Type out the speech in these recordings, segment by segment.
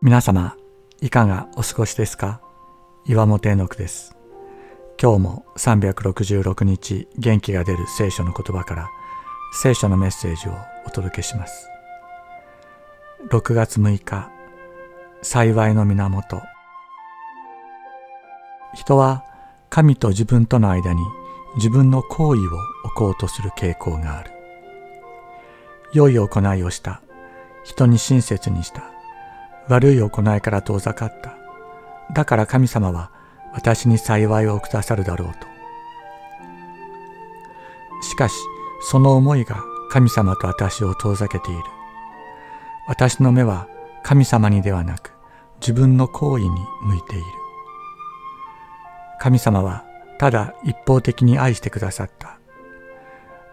皆様、いかがお過ごしですか？岩本絵の句です。今日も366日元気が出る聖書の言葉から聖書のメッセージをお届けします。6月6日、幸いの源。人は神と自分との間に自分の行為を置こうとする傾向がある。良い行いをした。人に親切にした。悪い行いから遠ざかった。だから神様は私に幸いをくださるだろうと。しかし、その思いが神様と私を遠ざけている。私の目は神様にではなく自分の行為に向いている。神様はただ一方的に愛してくださった。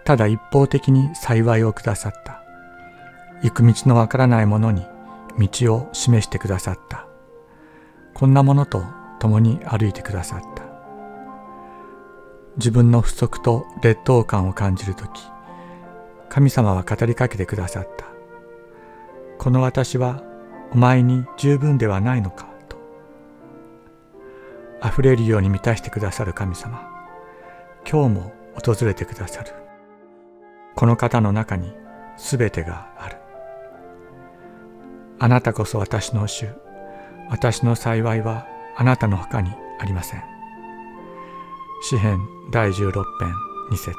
ただ一方的に幸いをくださった。行く道のわからない者に道を示してくださった。こんなものと共に歩いてくださった。自分の不足と劣等感を感じるとき、神様は語りかけてくださった。この私はお前に十分ではないのかと。溢れるように満たしてくださる神様。今日も訪れてくださる。この方の中にすべてがある。あなたこそ私の主。私の幸いはあなたの他にありません。詩編第16編2節